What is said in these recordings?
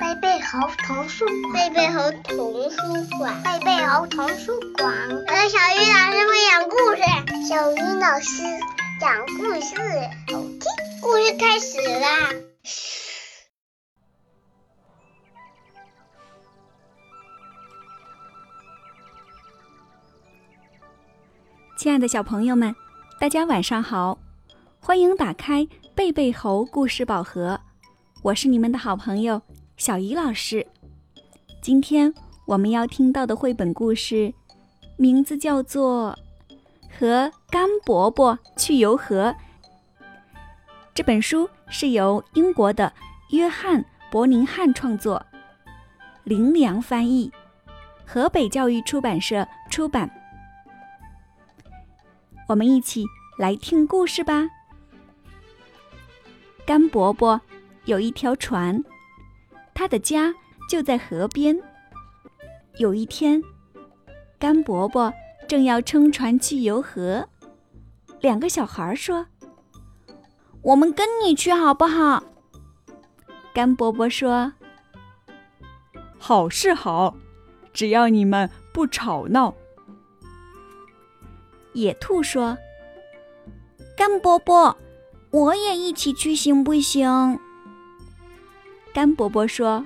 贝贝猴童书馆，贝贝猴童书馆，贝贝猴童书馆。呃，小鱼老师会讲故事，小鱼老师讲故事，好听。故事开始啦！亲爱的小朋友们，大家晚上好！欢迎打开贝贝猴故事宝盒，我是你们的好朋友小鱼老师。今天我们要听到的绘本故事，名字叫做《和甘伯伯去游河》。这本书是由英国的约翰·伯宁汉创作，林良翻译，河北教育出版社出版。我们一起来听故事吧。甘伯伯有一条船，他的家就在河边。有一天，甘伯伯正要撑船去游河，两个小孩说：“我们跟你去好不好？”甘伯伯说：“好是好，只要你们不吵闹。”野兔说：“甘伯伯，我也一起去行不行？”甘伯伯说：“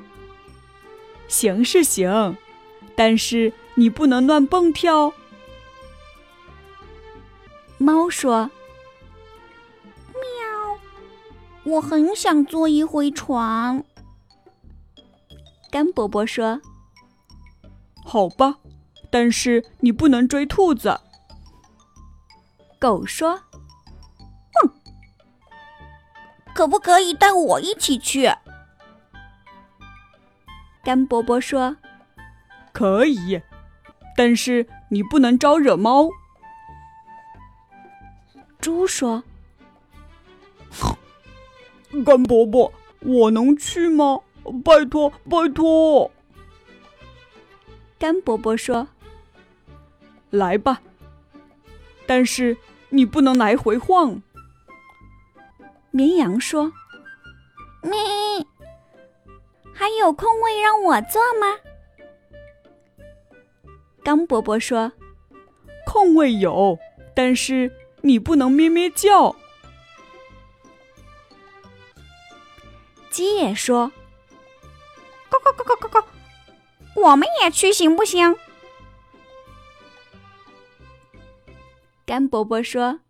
行是行，但是你不能乱蹦跳。”猫说：“喵，我很想坐一回床。”甘伯伯说：“好吧，但是你不能追兔子。”狗说：“可不可以带我一起去？”甘伯伯说：“可以，但是你不能招惹猫。”猪说：“甘伯伯，我能去吗？拜托，拜托！”甘伯伯说：“来吧，但是。”你不能来回晃。绵羊说：“咪，还有空位让我坐吗？”刚伯伯说：“空位有，但是你不能咩咩叫。”鸡也说：“咕咕咕咕咕咕，我们也去行不行？”甘伯伯说：“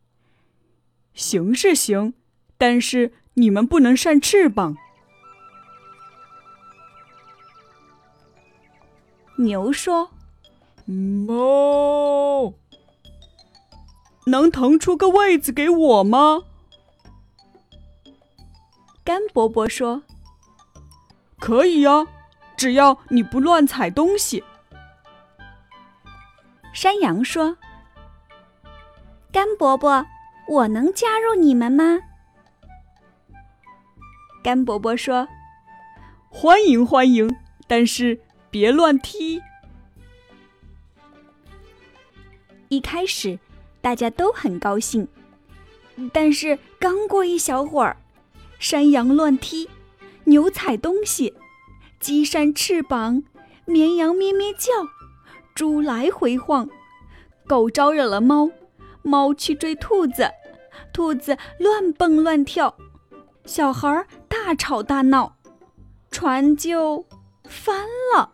行是行，但是你们不能扇翅膀。”牛说：“哞，能腾出个位子给我吗？”甘伯伯说：“可以呀，只要你不乱踩东西。”山羊说。甘伯伯，我能加入你们吗？甘伯伯说：“欢迎欢迎，但是别乱踢。”一开始大家都很高兴，但是刚过一小会儿，山羊乱踢，牛踩东西，鸡扇翅膀，绵羊咩咩叫，猪来回晃，狗招惹了猫。猫去追兔子，兔子乱蹦乱跳，小孩大吵大闹，船就翻了，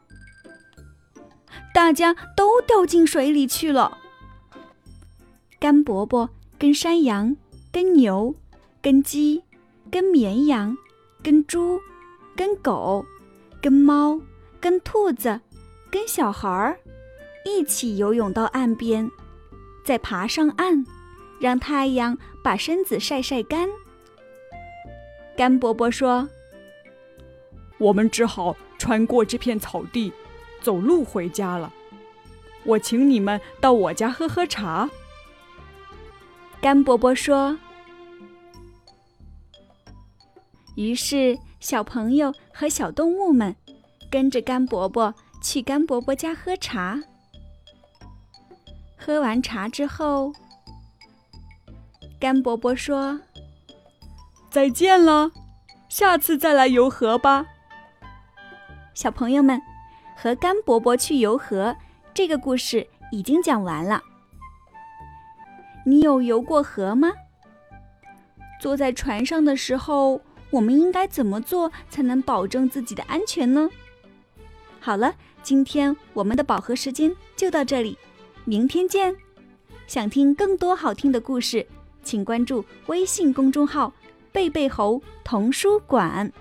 大家都掉进水里去了。甘伯伯跟山羊、跟牛、跟鸡、跟绵羊、跟猪、跟狗、跟猫、跟兔子、跟小孩儿一起游泳到岸边。再爬上岸，让太阳把身子晒晒干。甘伯伯说：“我们只好穿过这片草地，走路回家了。我请你们到我家喝喝茶。”甘伯伯说。于是，小朋友和小动物们跟着甘伯伯去甘伯伯家喝茶。喝完茶之后，甘伯伯说：“再见了，下次再来游河吧。小朋友们，和甘伯伯去游河这个故事已经讲完了。你有游过河吗？坐在船上的时候，我们应该怎么做才能保证自己的安全呢？好了，今天我们的饱和时间就到这里，明天见。想听更多好听的故事，请关注微信公众号“贝贝猴童书馆”。